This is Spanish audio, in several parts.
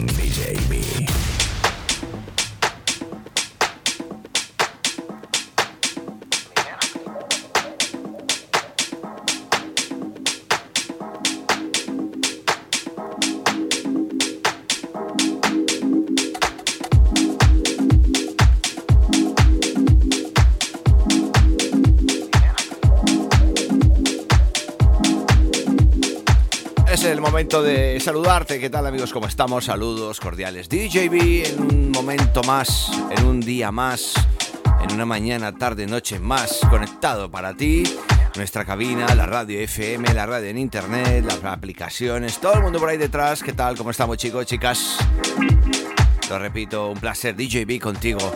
con DJB. Momento de saludarte. ¿Qué tal amigos? ¿Cómo estamos? Saludos cordiales. DJB en un momento más, en un día más, en una mañana, tarde, noche más, conectado para ti. Nuestra cabina, la radio FM, la radio en internet, las aplicaciones, todo el mundo por ahí detrás. ¿Qué tal? ¿Cómo estamos chicos, chicas? Lo repito, un placer DJB contigo.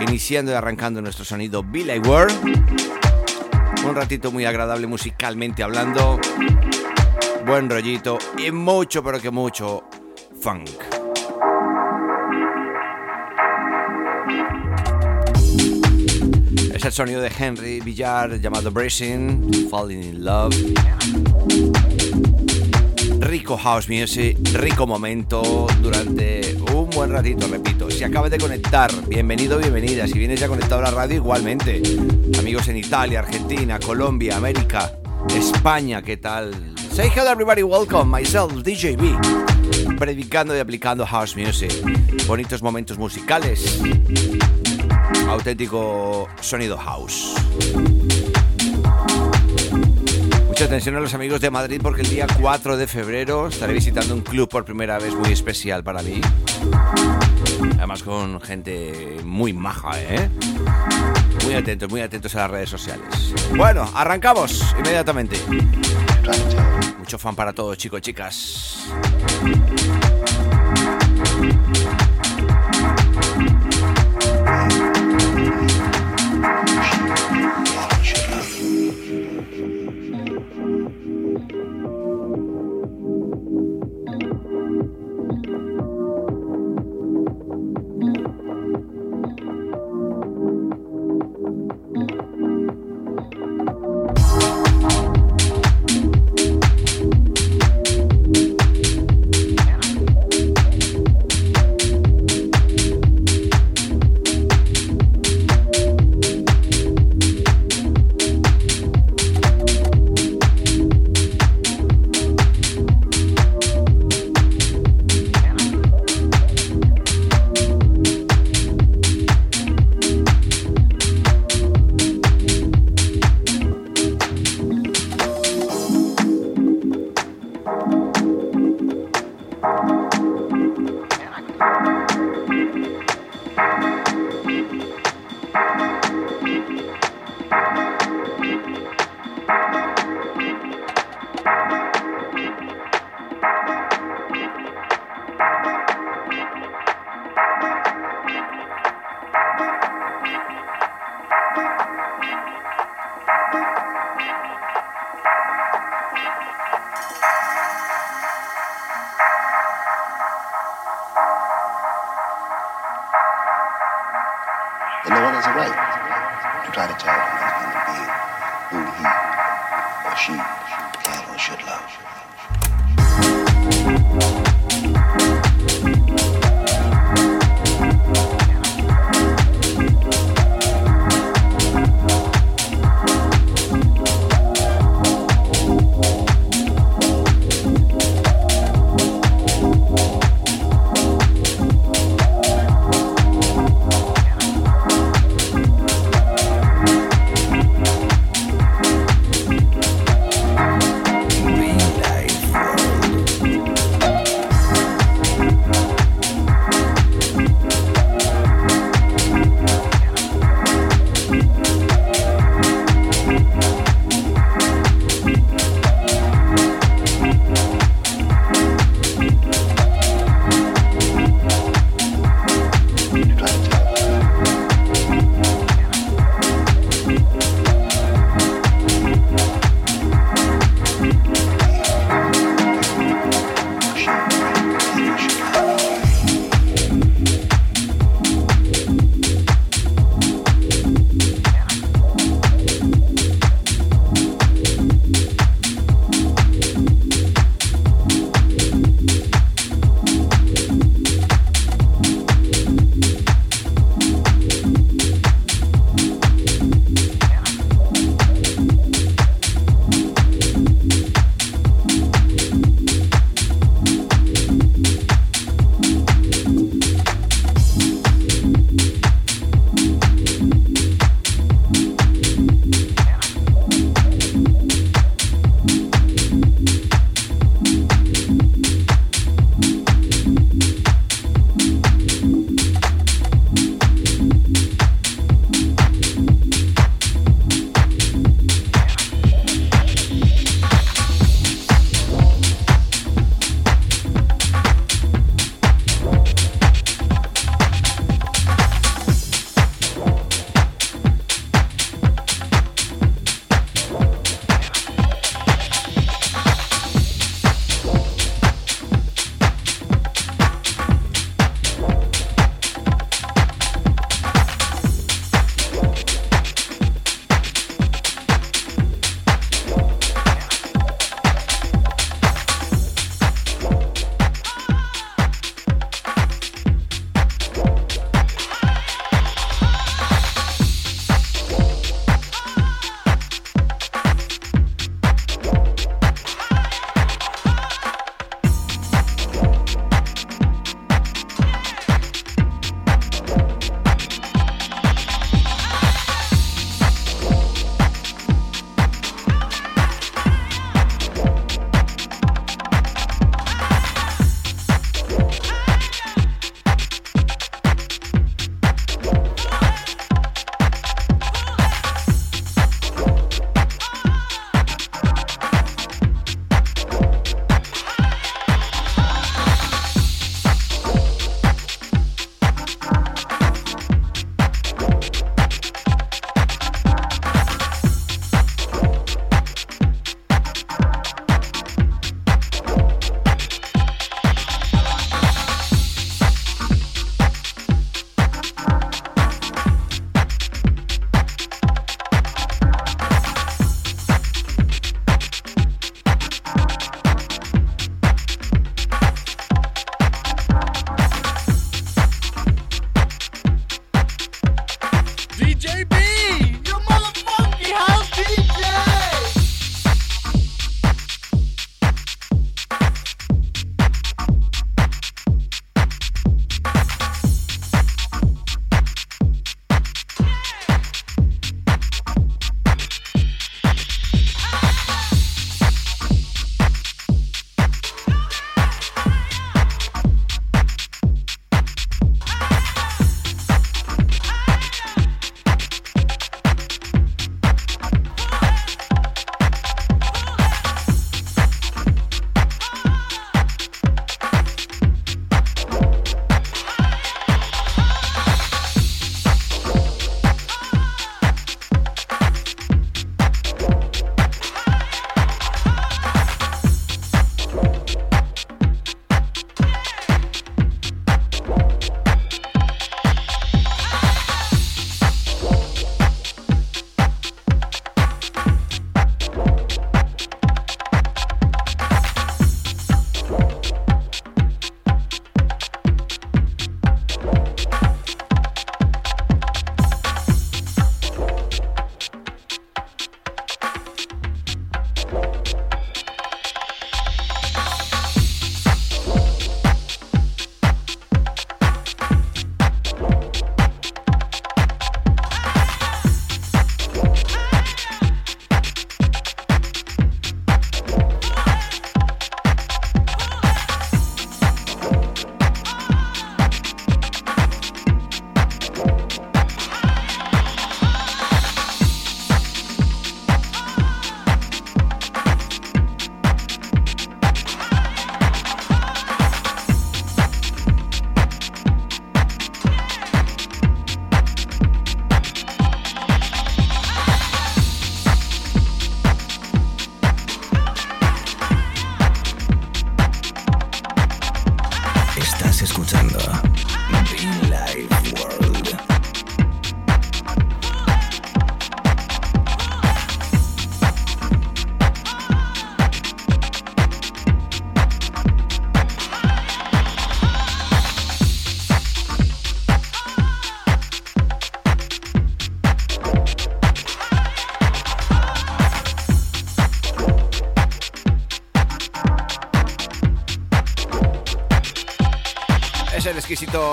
Iniciando y arrancando nuestro sonido Billy World. Un ratito muy agradable musicalmente hablando buen rollito y mucho, pero que mucho funk. Es el sonido de Henry Villar llamado Bracing, Falling in Love. Rico house music, rico momento durante un buen ratito, repito. Si acabas de conectar, bienvenido, bienvenida. Si vienes ya conectado a la radio, igualmente. Amigos en Italia, Argentina, Colombia, América, España, ¿qué tal? Say hello everybody, welcome, myself, DJB, predicando y aplicando house music, bonitos momentos musicales, auténtico sonido house. Mucha atención a los amigos de Madrid porque el día 4 de febrero estaré visitando un club por primera vez muy especial para mí. Además con gente muy maja, ¿eh? Muy atentos, muy atentos a las redes sociales. Bueno, arrancamos inmediatamente. Mucho fan para todos, chicos, chicas.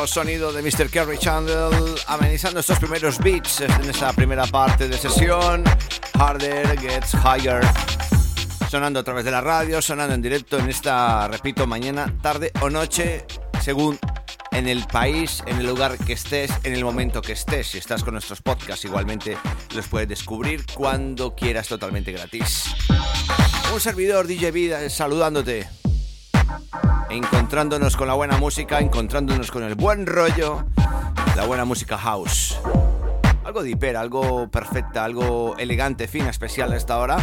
Sonido de Mr. Kerry Chandler amenizando estos primeros beats en esta primera parte de sesión. Harder Gets Higher. Sonando a través de la radio, sonando en directo en esta, repito, mañana, tarde o noche, según en el país, en el lugar que estés, en el momento que estés. Si estás con nuestros podcasts, igualmente los puedes descubrir cuando quieras totalmente gratis. Un servidor DJ Vida saludándote encontrándonos con la buena música, encontrándonos con el buen rollo, la buena música house. Algo dipera, algo perfecta, algo elegante, fina, especial a esta hora.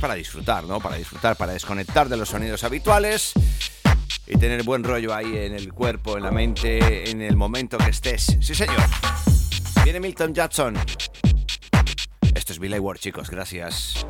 Para disfrutar, ¿no? Para disfrutar, para desconectar de los sonidos habituales y tener buen rollo ahí en el cuerpo, en la mente, en el momento que estés. Sí, señor. Viene Milton Jackson. Esto es Billy Ward, chicos. Gracias.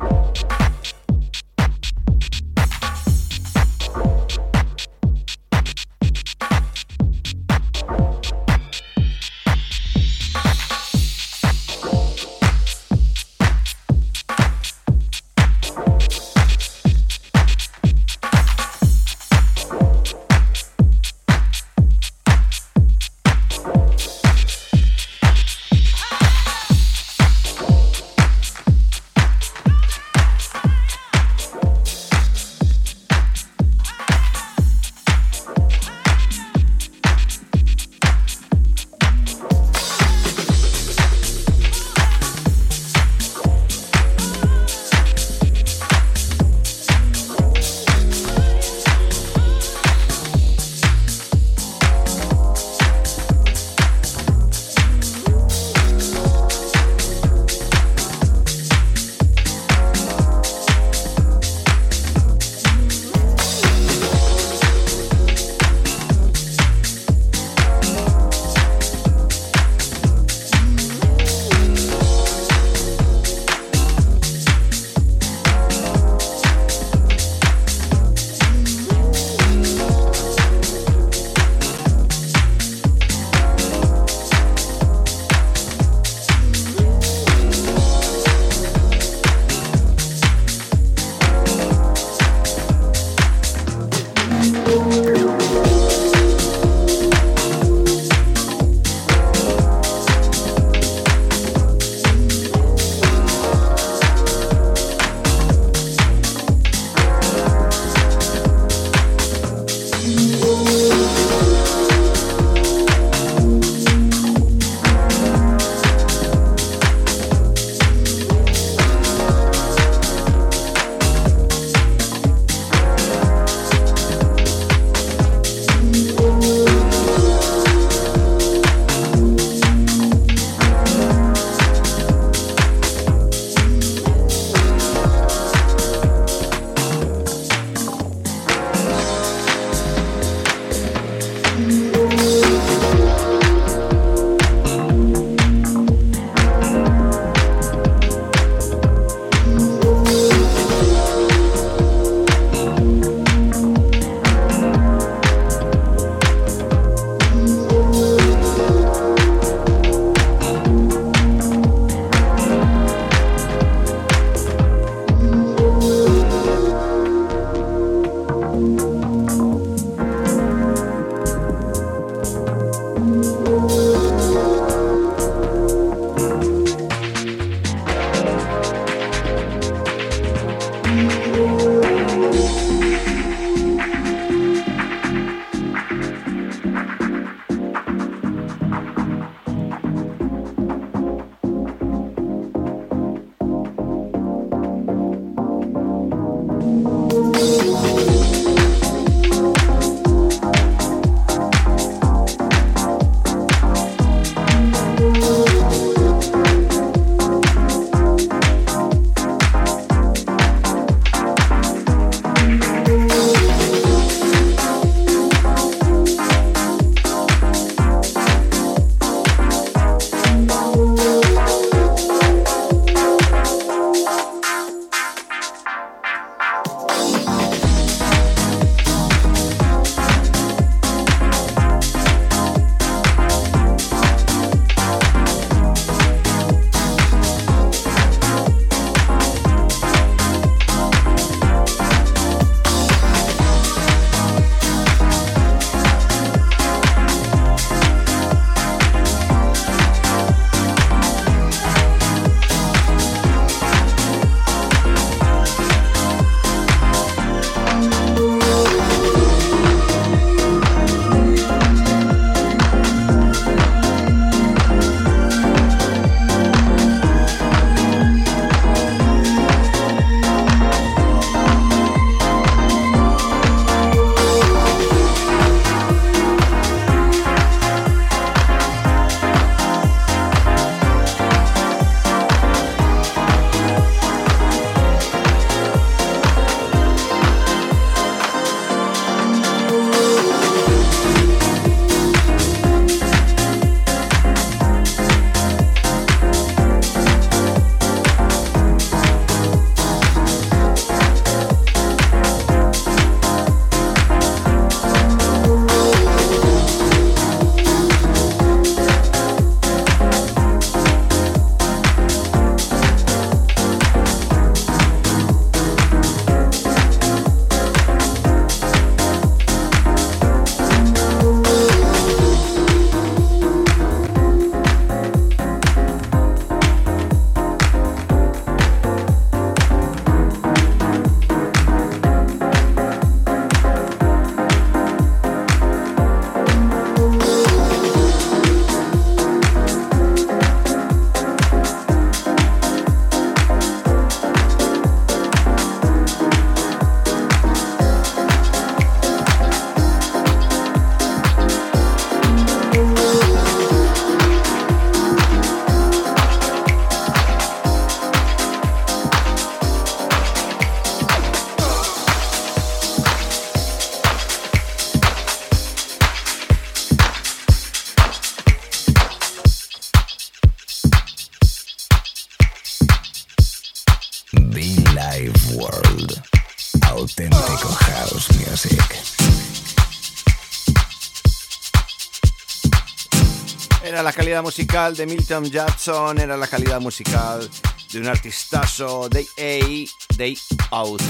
Calidad musical de Milton Jackson, era la calidad musical de un artistazo, Day A, Day Out.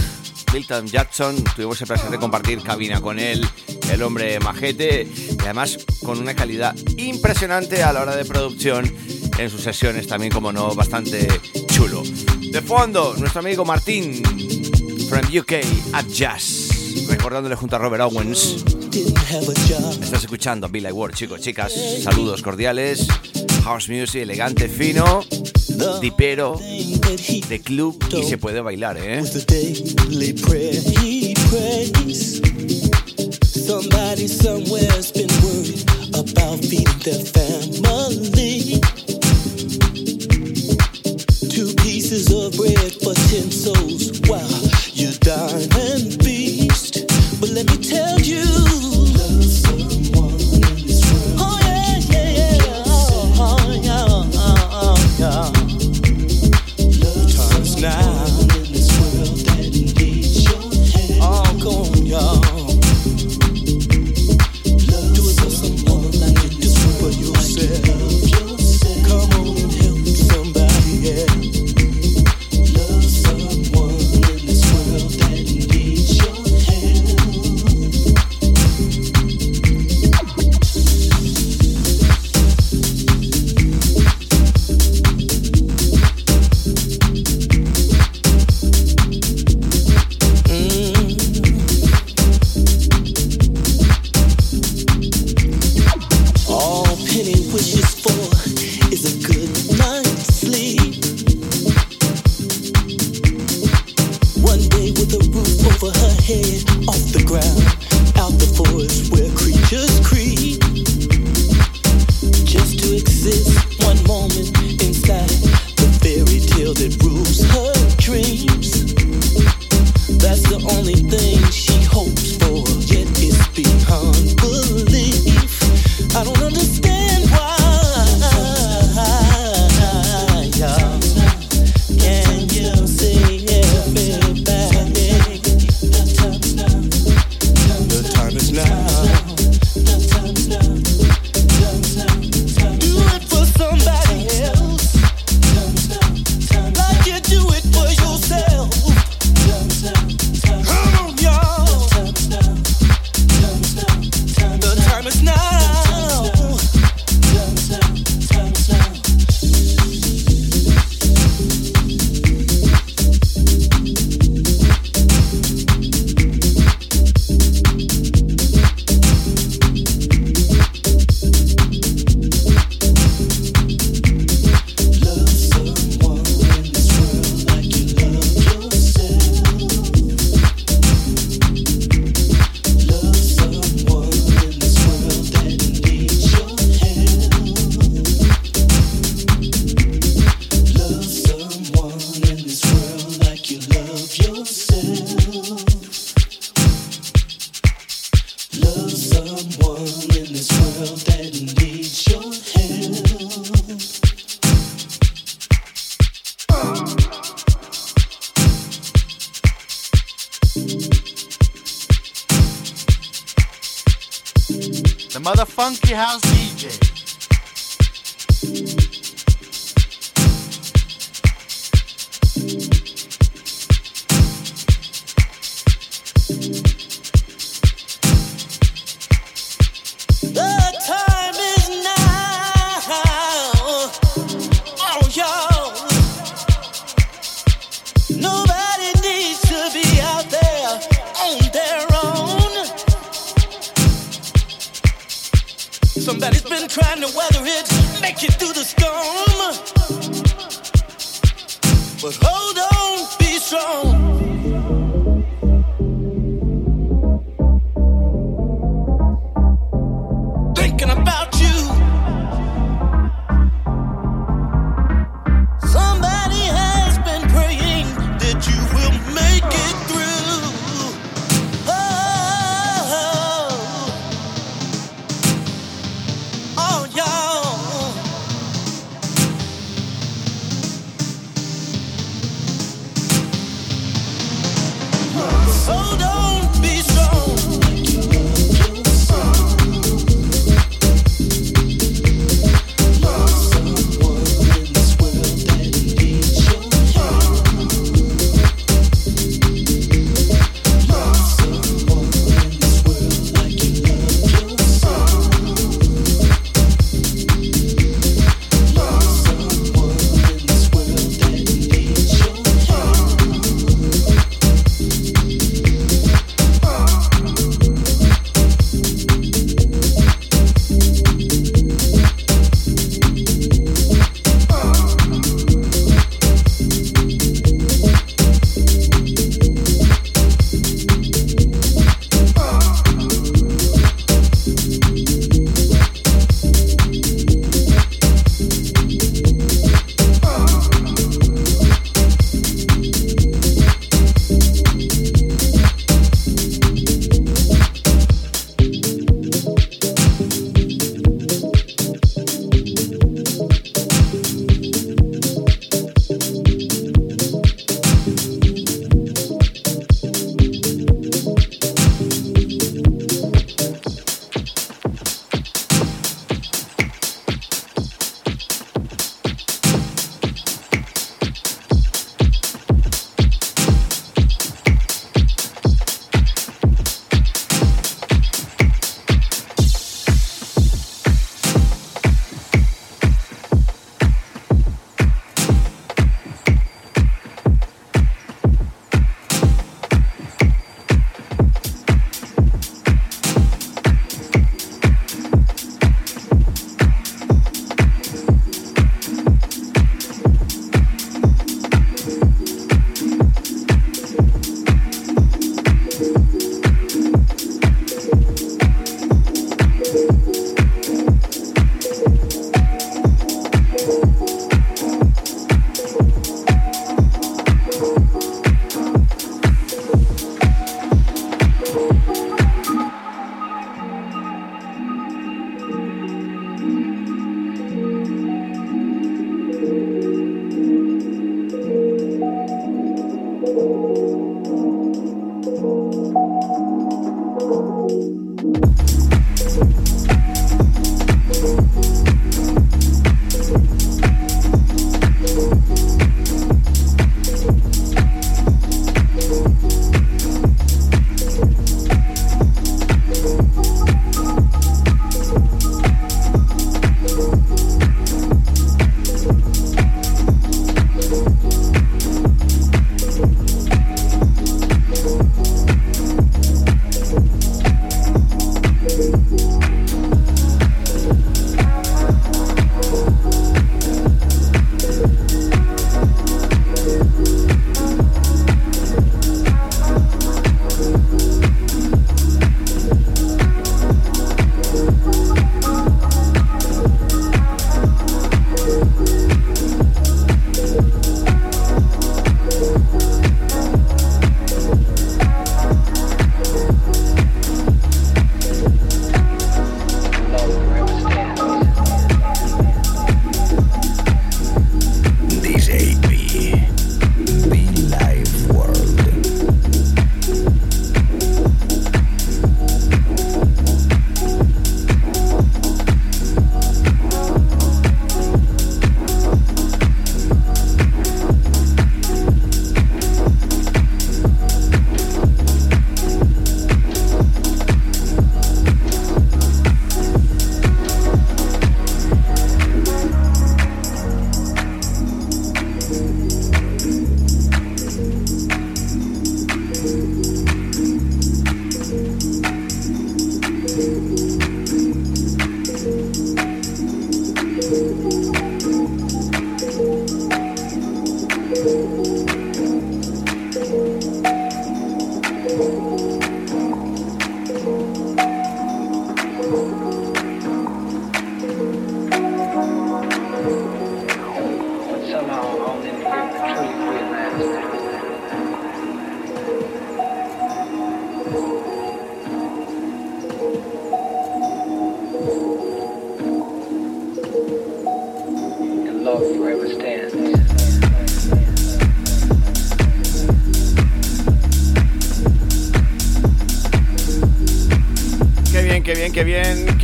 Milton Jackson, tuvimos el placer de compartir cabina con él, el hombre majete, y además con una calidad impresionante a la hora de producción en sus sesiones, también como no, bastante chulo. De fondo, nuestro amigo Martín, from UK at Jazz, recordándole junto a Robert Owens. Estás escuchando Bill Ward, chicos, chicas, saludos cordiales, house music elegante, fino, dipero, de club y se puede bailar, ¿eh? Somebody somewhere's been worried about family. Two pieces of bread for ten souls while you dine and feast. But let me tell you.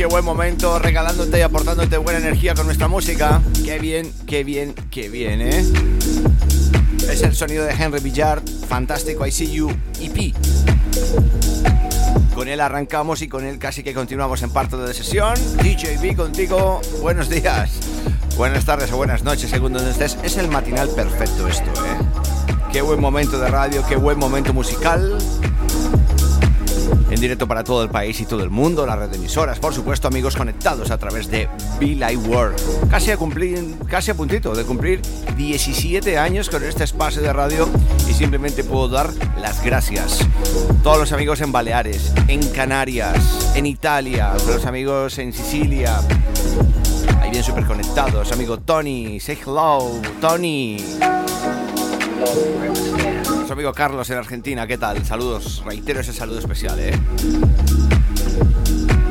Qué buen momento regalándote y aportándote buena energía con nuestra música. Qué bien, qué bien, qué bien, ¿eh? Es el sonido de Henry Villard, fantástico I See You EP. Con él arrancamos y con él casi que continuamos en parte de sesión. DJB contigo, buenos días, buenas tardes o buenas noches, según donde estés. Es el matinal perfecto esto, ¿eh? Qué buen momento de radio, qué buen momento musical directo para todo el país y todo el mundo, la red de emisoras, por supuesto, amigos conectados a través de Be World. Casi a cumplir, casi a puntito de cumplir 17 años con este espacio de radio y simplemente puedo dar las gracias. Todos los amigos en Baleares, en Canarias, en Italia, los amigos en Sicilia. Ahí bien súper conectados, amigo Tony, say hello, Tony amigo Carlos en Argentina, ¿qué tal? Saludos, reitero ese saludo especial, ¿eh?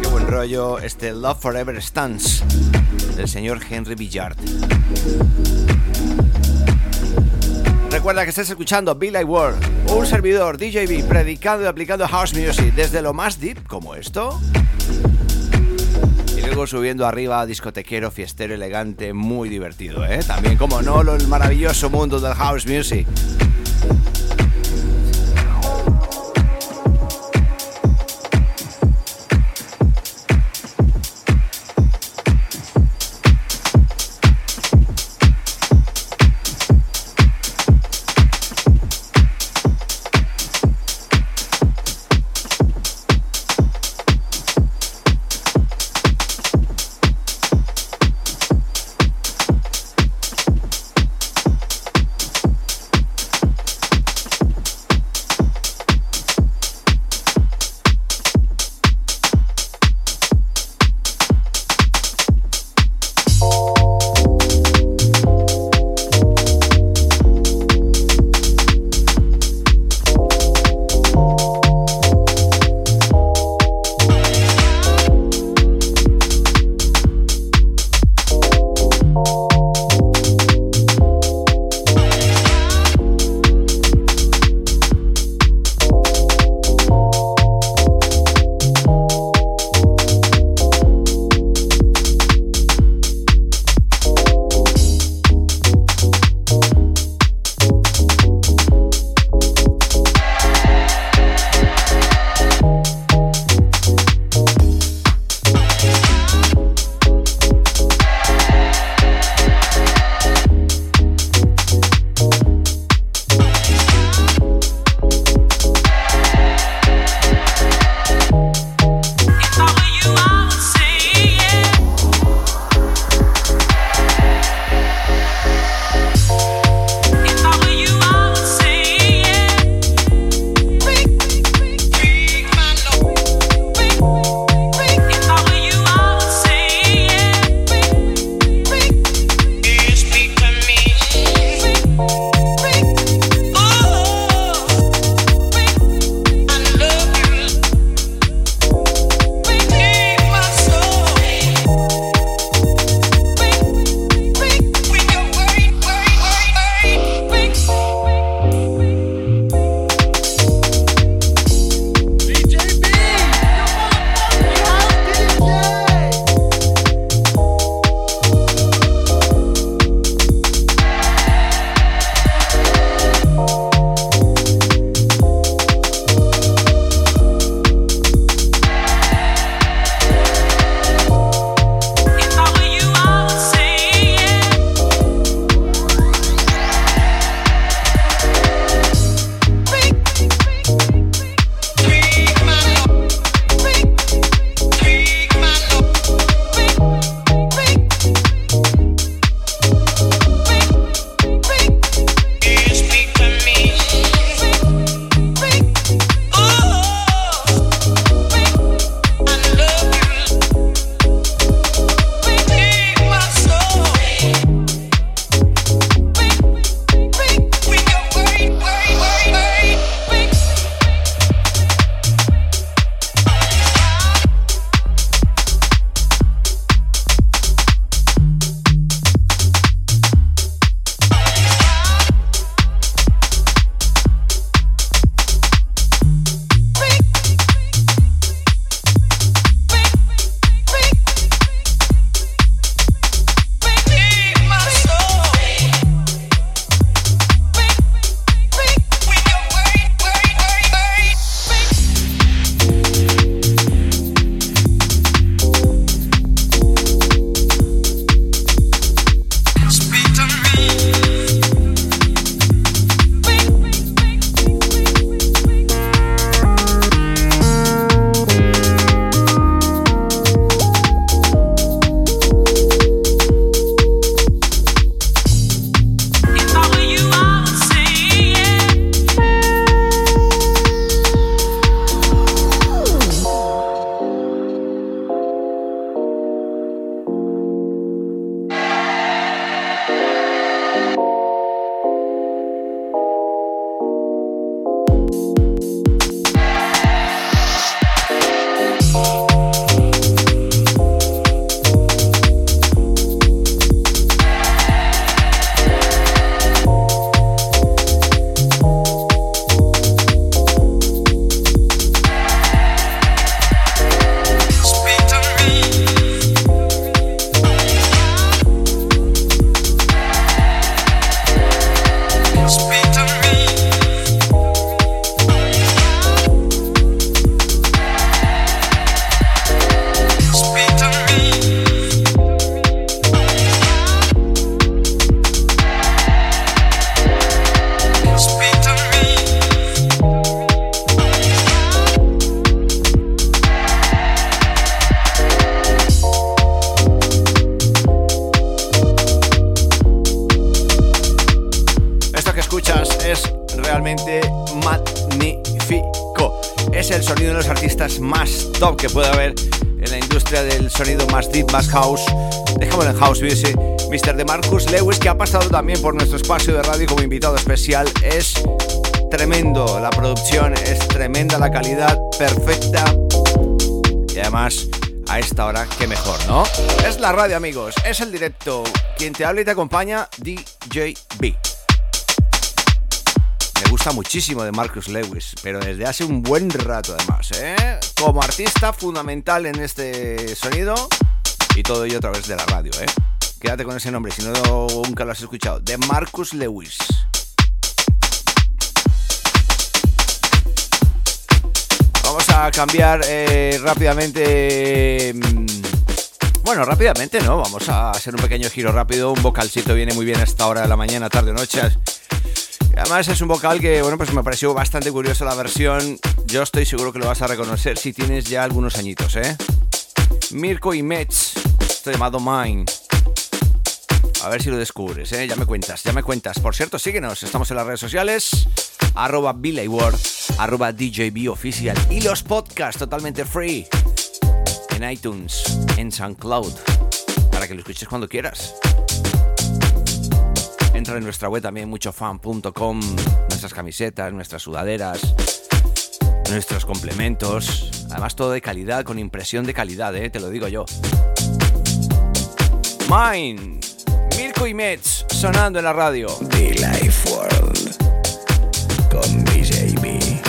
Qué buen rollo este Love Forever Stands del señor Henry Villard. Recuerda que estás escuchando Be Like World, un servidor DJB predicando y aplicando house music desde lo más deep como esto. Y luego subiendo arriba discotequero, fiestero, elegante, muy divertido, ¿eh? También, como no, el maravilloso mundo del house music. House. Dejémoslo en house music. Mr. DeMarcus Lewis, que ha pasado también por nuestro espacio de radio como invitado especial, es tremendo. La producción es tremenda, la calidad perfecta. Y además, a esta hora, qué mejor, ¿no? Es la radio, amigos. Es el directo. Quien te habla y te acompaña, DJ B. Me gusta muchísimo de Marcus Lewis, pero desde hace un buen rato además, ¿eh? Como artista fundamental en este sonido y todo ello a través de la radio, ¿eh? Quédate con ese nombre si no nunca lo has escuchado. De Marcus Lewis. Vamos a cambiar eh, rápidamente. Mm, bueno, rápidamente no, vamos a hacer un pequeño giro rápido. Un vocalcito viene muy bien a esta hora de la mañana, tarde, noche. Además es un vocal que, bueno, pues me pareció bastante curioso la versión. Yo estoy seguro que lo vas a reconocer si tienes ya algunos añitos, ¿eh? Mirko y Metz, esto llamado Mine. A ver si lo descubres, ¿eh? Ya me cuentas, ya me cuentas. Por cierto, síguenos, estamos en las redes sociales, arroba Ward, arroba DJB Oficial y los podcasts totalmente free en iTunes, en SoundCloud, para que lo escuches cuando quieras. Entra en nuestra web también muchofan.com, nuestras camisetas, nuestras sudaderas, nuestros complementos. Además todo de calidad, con impresión de calidad, ¿eh? te lo digo yo. Mine, Mirko y Metz, sonando en la radio. The Life World, con DJB. I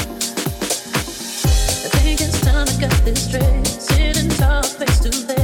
think it's time I got this straight, sitting tall face to face.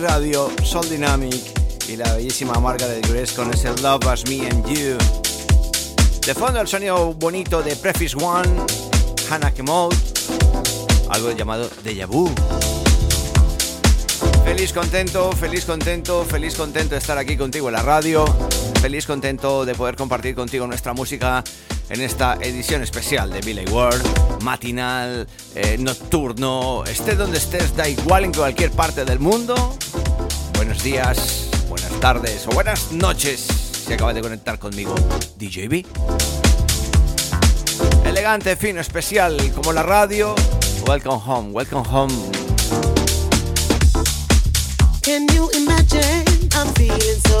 Radio, Soul Dynamic y la bellísima marca de Grace con ese Love As Me and You. De fondo el sonido bonito de Preface One, Hannah Kemode, algo llamado Deja Vu. Feliz contento, feliz contento, feliz contento de estar aquí contigo en la radio. Feliz contento de poder compartir contigo nuestra música en esta edición especial de Billy World, matinal, eh, nocturno, esté donde estés, da igual en cualquier parte del mundo. Buenos días, buenas tardes o buenas noches si acabas de conectar conmigo, DJB. Elegante, fino, especial, como la radio. Welcome home, welcome home. Can you imagine? I'm feeling so.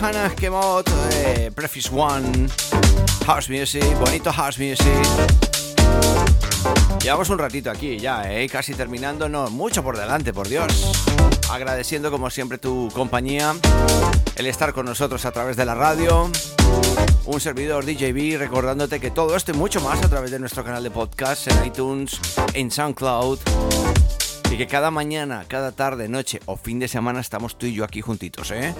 Hannah Kemot, eh, Preface One, House Music, bonito House Music. Llevamos un ratito aquí ya, ¿eh? casi terminando, no, mucho por delante, por Dios. Agradeciendo como siempre tu compañía, el estar con nosotros a través de la radio. Un servidor DJB recordándote que todo esto y mucho más a través de nuestro canal de podcast en iTunes, en SoundCloud. Y que cada mañana, cada tarde, noche o fin de semana estamos tú y yo aquí juntitos, ¿eh?